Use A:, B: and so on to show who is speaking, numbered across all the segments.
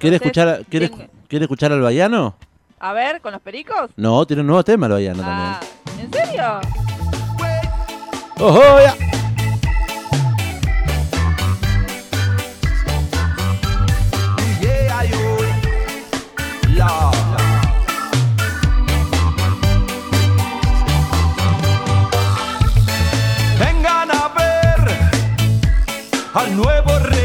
A: ¿Quiere escuchar, quiere,
B: tengo-
A: ¿Quiere escuchar al Baiano?
B: A ver, ¿con los pericos?
A: No, tiene un nuevo tema el Baiano
B: Ah, ¿En serio?
A: también. ¡Ojo, ya!
C: Vengan a ver al nuevo rey.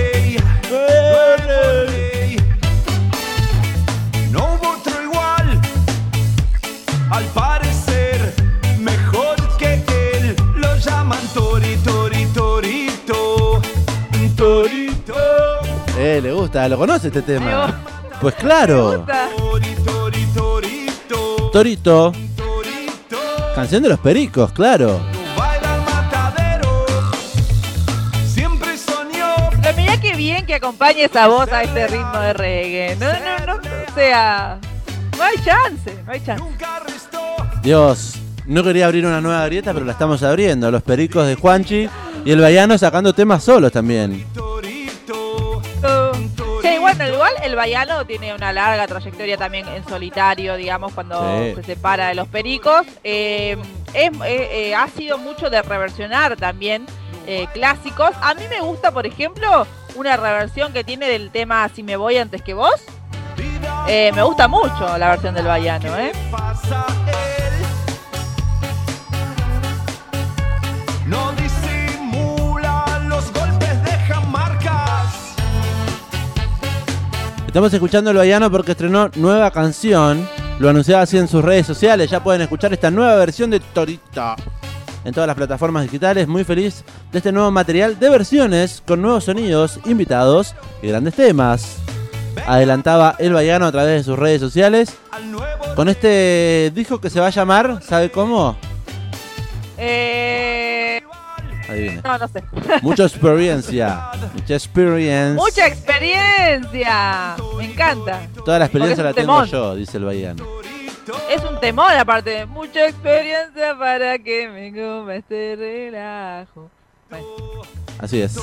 A: Eh, le gusta, lo conoce este tema. Pues claro,
C: Torito.
A: Canción de los pericos, claro.
B: Pero mirá qué bien que acompañe esa voz a este ritmo de reggae. No, no, no, o sea, no hay chance, no hay chance.
A: Dios, no quería abrir una nueva grieta, pero la estamos abriendo. Los pericos de Juanchi y el Baiano sacando temas solos también.
B: Bueno, igual el Baiano tiene una larga trayectoria también en solitario, digamos, cuando
A: Sí.
B: se separa de los pericos. Eh, es- eh, eh, ha sido mucho de reversionar también eh, clásicos. A mí me gusta, por ejemplo, una reversión que tiene del tema Si me voy antes que vos. Eh, me gusta mucho la versión del Baiano, ¿eh?
A: Estamos escuchando el Baiano porque estrenó nueva canción. Lo anunciaba así en sus redes sociales. Ya pueden escuchar esta nueva versión de Torito en todas las plataformas digitales. Muy feliz de este nuevo material de versiones con nuevos sonidos, invitados y grandes temas. Adelantaba el Baiano a través de sus redes sociales. Con este disco que se va a llamar, ¿sabe cómo?
B: Eh,
A: Adivine.
B: no, no sé.
A: Mucha experiencia. Mucha experience.
B: Mucha experiencia. Me encanta.
A: Toda la experiencia la tengo yo, dice el Baiano.
B: Es un temor aparte. Mucha experiencia para que me coma este relajo. Bueno,
A: Así es.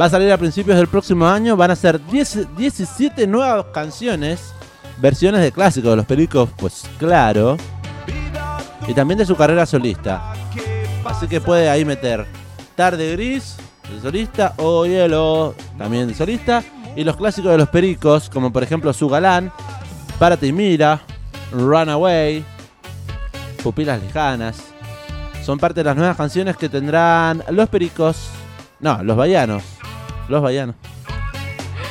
A: Va a salir a principios del próximo año. Van a ser 10 17 nuevas canciones. Versiones de clásicos de los pericos, pues claro. Y también de su carrera solista. Así que puede ahí meter Tarde Gris, de solista, o Hielo, también de solista. Y los clásicos de los pericos, como por ejemplo Su Galán, Párate y Mira, Runaway, Pupilas Lejanas. Son parte de las nuevas canciones que tendrán los pericos. No, los baianos. Los baianos.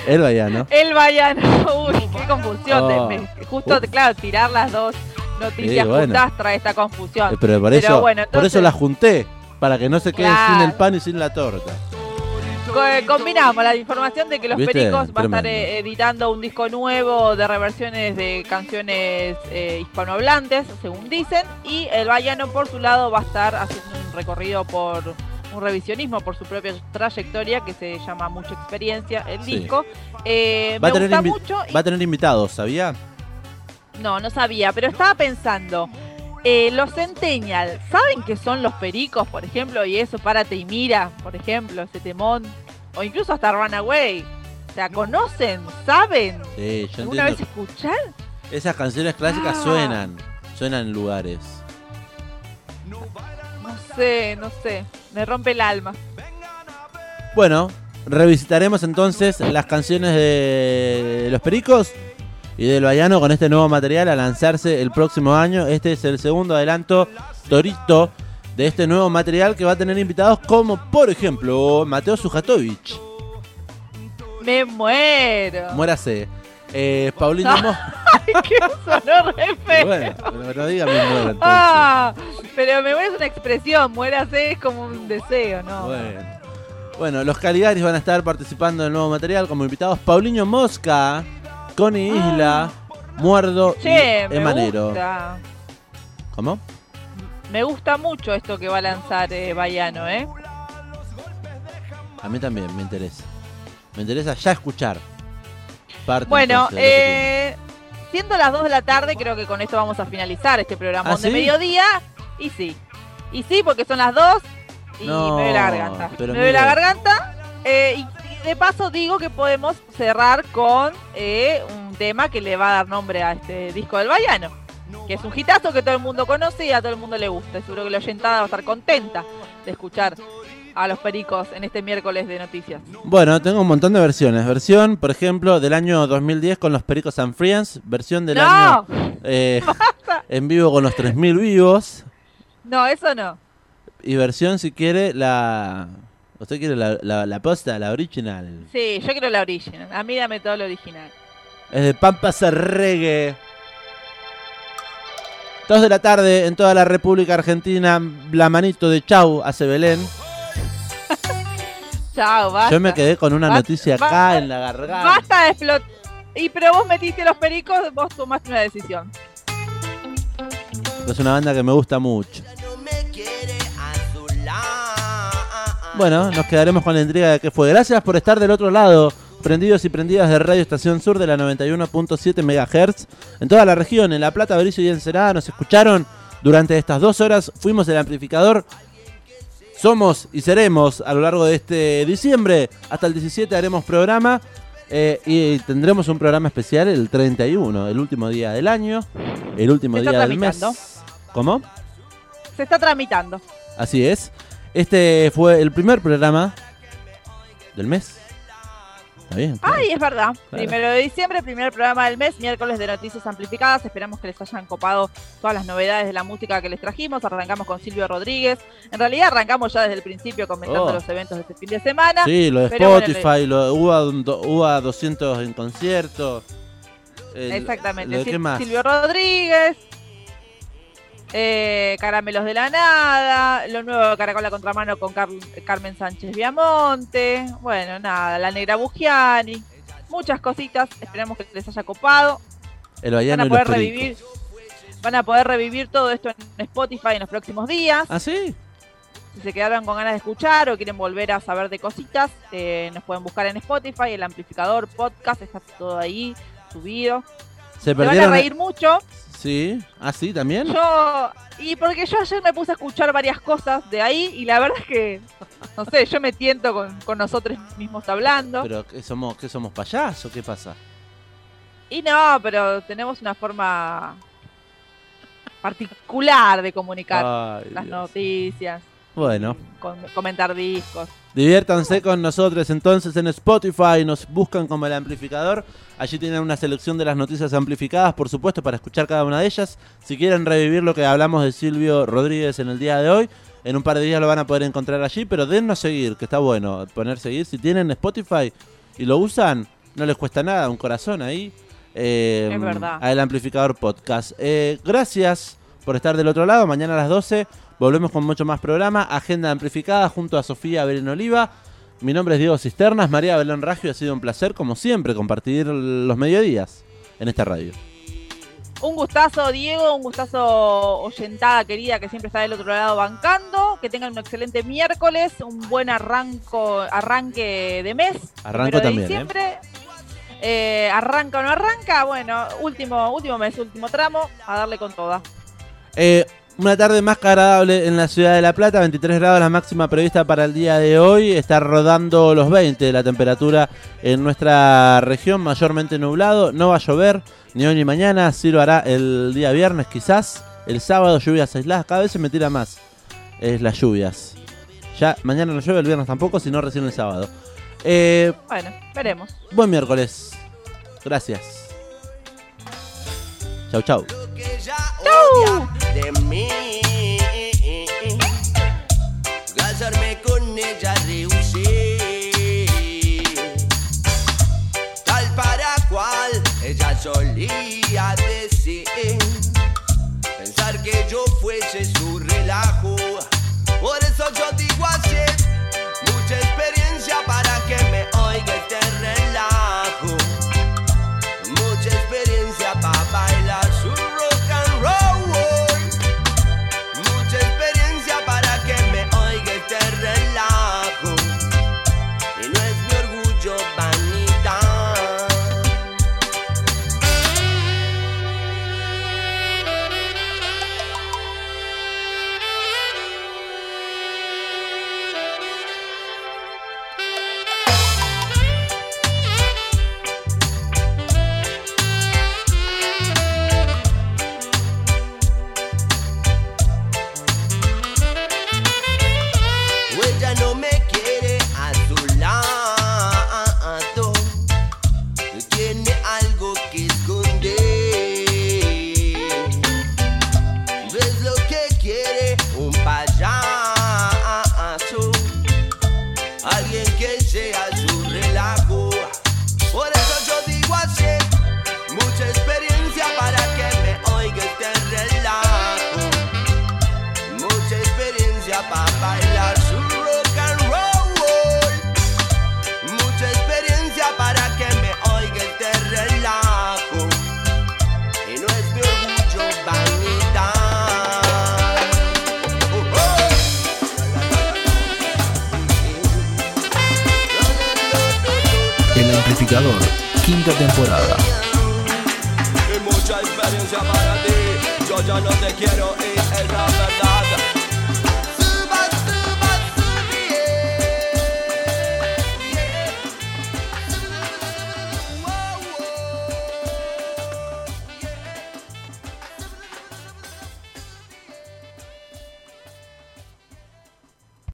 A: El baiano.
B: El Baiano. Uy, qué confusión.
A: Oh.
B: de- me- justo, claro, tirar las dos noticias
A: bueno.
B: juntas trae esta confusión.
A: Eh, Pero por
B: Pero
A: eso,
B: bueno,
A: por eso la junté. Para que no se quede
B: Claro.
A: sin el pan y sin la torta.
B: Co- Combinamos la información de que los
A: ¿Viste?
B: Pericos va a estar eh, editando un disco nuevo de reversiones de canciones eh, hispanohablantes, según dicen, y el Baiano por su lado va a estar haciendo un recorrido por un revisionismo por su propia trayectoria que se llama Mucha Experiencia, el
A: Sí.
B: disco. Eh,
A: Va a
B: me
A: tener
B: gusta mucho y-
A: Va a tener invitados, ¿sabía?
B: No, no sabía, pero estaba pensando. eh, los Centennial, ¿saben qué son los pericos, por ejemplo? Y eso, párate y mira, por ejemplo, ese temón. O incluso hasta Runaway. O sea, ¿conocen? ¿Saben?
A: Sí, yo
B: ¿Alguna vez escuchan?
A: Esas canciones clásicas
B: Ah.
A: suenan. Suenan en lugares.
B: No sé, no sé. Me rompe el alma.
A: Bueno, revisitaremos entonces las canciones de los pericos y del Baiano con este nuevo material a lanzarse el próximo año. Este es el segundo adelanto Torito de este nuevo material que va a tener invitados como, por ejemplo, Mateo Sujatovich.
B: Me muero.
A: Muérase. Eh, Paulino Mo-
B: Ay, que sonó re feo.
A: Bueno, pero no diga me muero entonces.
B: Ah, pero me muero es una expresión. Muérase es como un deseo, ¿no?
A: Bueno. Bueno, los Caligaris van a estar participando del nuevo material como invitados Paulinho Mosca, Connie Isla, Muerdo
B: Ah. Che,
A: y
B: me
A: Emanero.
B: gusta.
A: ¿Cómo?
B: Me gusta mucho esto que va a lanzar eh, Baiano, ¿eh?
A: A mí también me interesa. Me interesa ya escuchar. Parte
B: Bueno, eh, siendo las 2 de la tarde, creo que con esto vamos a finalizar este programa
A: ¿Ah,
B: de
A: sí?
B: mediodía. Y sí. Y sí, porque son las 2 y
A: No,
B: me duele la garganta. Me duele la garganta. eh, y, de paso digo que podemos cerrar con eh, un tema que le va a dar nombre a este disco del Baiano, que es un hitazo que todo el mundo conoce y a todo el mundo le gusta. Seguro que la oyentada va a estar contenta de escuchar a los pericos en este miércoles de noticias.
A: Bueno, tengo un montón de versiones. Versión, por ejemplo, del año 2010 con los Pericos and Friends. Versión del
B: ¡No!
A: año eh, en vivo con los 3000 vivos.
B: No, eso no.
A: Y versión, si quiere, la. ¿Usted quiere la, la, la posta, la original?
B: Sí, yo quiero la original. A mí dame todo lo original.
A: Es de Pampas Reggae. Dos de la tarde en toda la República Argentina. La manito de Chau hace Belén.
B: Chao, basta.
A: Yo me quedé con una
B: Basta,
A: noticia acá
B: basta,
A: en la garganta.
B: Basta de explotar. Y pero vos metiste los pericos, vos tomaste una decisión.
A: Es una banda que me gusta mucho. Bueno, nos quedaremos con la intriga de qué fue. Gracias por estar del otro lado, prendidos y prendidas de Radio Estación Sur de la 91.7 MHz. En toda la región, en La Plata, Berizo y Ensenada, nos escucharon durante estas dos horas. Fuimos el amplificador. Somos y seremos a lo largo de este diciembre. Hasta el 17 haremos programa. eh, y tendremos un programa especial el 31, el último día del año, el último día del mes. ¿Cómo?
B: Se está tramitando.
A: Así es. Este fue el primer programa del mes. ¿Está bien? claro.
B: Ay, es verdad.
A: Claro.
B: Primero de diciembre, primer programa del mes, miércoles de noticias amplificadas. Esperamos que les hayan copado todas las novedades de la música que les trajimos. Arrancamos con Silvio Rodríguez. En realidad arrancamos ya desde el principio comentando
A: Oh.
B: los eventos de este fin de semana.
A: Sí, lo de
B: bueno,
A: Spotify, lo de UA, UA 200 en concierto. el-
B: Exactamente.
A: lo de
B: Sil-
A: ¿Qué más?
B: Silvio Rodríguez. Eh, Caramelos de la Nada. Lo nuevo de Caracol a Contramano con Car- Carmen Sánchez Viamonte. Bueno, nada. La Negra Bugiani. Muchas cositas. Esperamos que les haya copado.
A: El
B: Van a poder revivir. Van a poder revivir todo esto en Spotify en los próximos días.
A: ¿Ah, sí?
B: Si se quedaron con ganas de escuchar o quieren volver a saber de cositas, eh, nos pueden buscar en Spotify, el amplificador, podcast, está todo ahí subido.
A: ¿Se
B: van a reír mucho.
A: Sí. ¿Ah, sí? ¿También?
B: Yo, y porque yo ayer me puse a escuchar varias cosas de ahí y la verdad es que, no sé, yo me tiento con, con nosotros mismos hablando.
A: ¿Pero qué somos, qué somos payasos? ¿Qué pasa?
B: Y no, pero tenemos una forma particular de comunicar
A: Ay,
B: las
A: Dios.
B: noticias,
A: Bueno,
B: con- comentar discos.
A: diviértanse con nosotros entonces en Spotify, nos buscan como el amplificador. Allí tienen una selección de las noticias amplificadas, por supuesto, para escuchar cada una de ellas. Si quieren revivir lo que hablamos de Silvio Rodríguez en el día de hoy, en un par de días lo van a poder encontrar allí, pero dennos seguir, que está bueno poner seguir. Si tienen Spotify y lo usan, no les cuesta nada, un corazón ahí. eh,
B: Es verdad.
A: Al amplificador podcast. Eh, gracias por estar del otro lado. Mañana a las 12 volvemos con mucho más programa. Agenda amplificada junto a Sofía Belén Oliva. Mi nombre es Diego Cisternas, María Belén Raggio. Ha sido un placer, como siempre, compartir los mediodías en esta radio.
B: Un gustazo, Diego, un gustazo oyentada querida que siempre está del otro lado bancando. Que tengan un excelente miércoles, un buen arranco, arranque de mes.
A: Arranco
B: de
A: también, ¿eh?
B: Eh, arranca o no arranca, bueno, último, último mes, último tramo, a darle con toda.
A: Eh, una tarde más que agradable en la ciudad de La Plata, 23 grados la máxima prevista para el día de hoy, está rodando los 20 la temperatura en nuestra región, mayormente nublado, no va a llover ni hoy ni mañana, sí lo hará el día viernes quizás, el sábado lluvias aisladas, cada vez se me tira más es las lluvias. Ya mañana no llueve, el viernes tampoco, sino recién el sábado. Eh,
B: Bueno, veremos.
A: buen miércoles, gracias. Chau, chau.
C: de mí. Casarme con ella rehusé. Tal para cual ella solía decir. Pensar que yo fuese su relajo. Por eso yo digo
D: Bajá temporada.
C: Y mucha experiencia para ti, yo ya no te quiero ir, es la verdad.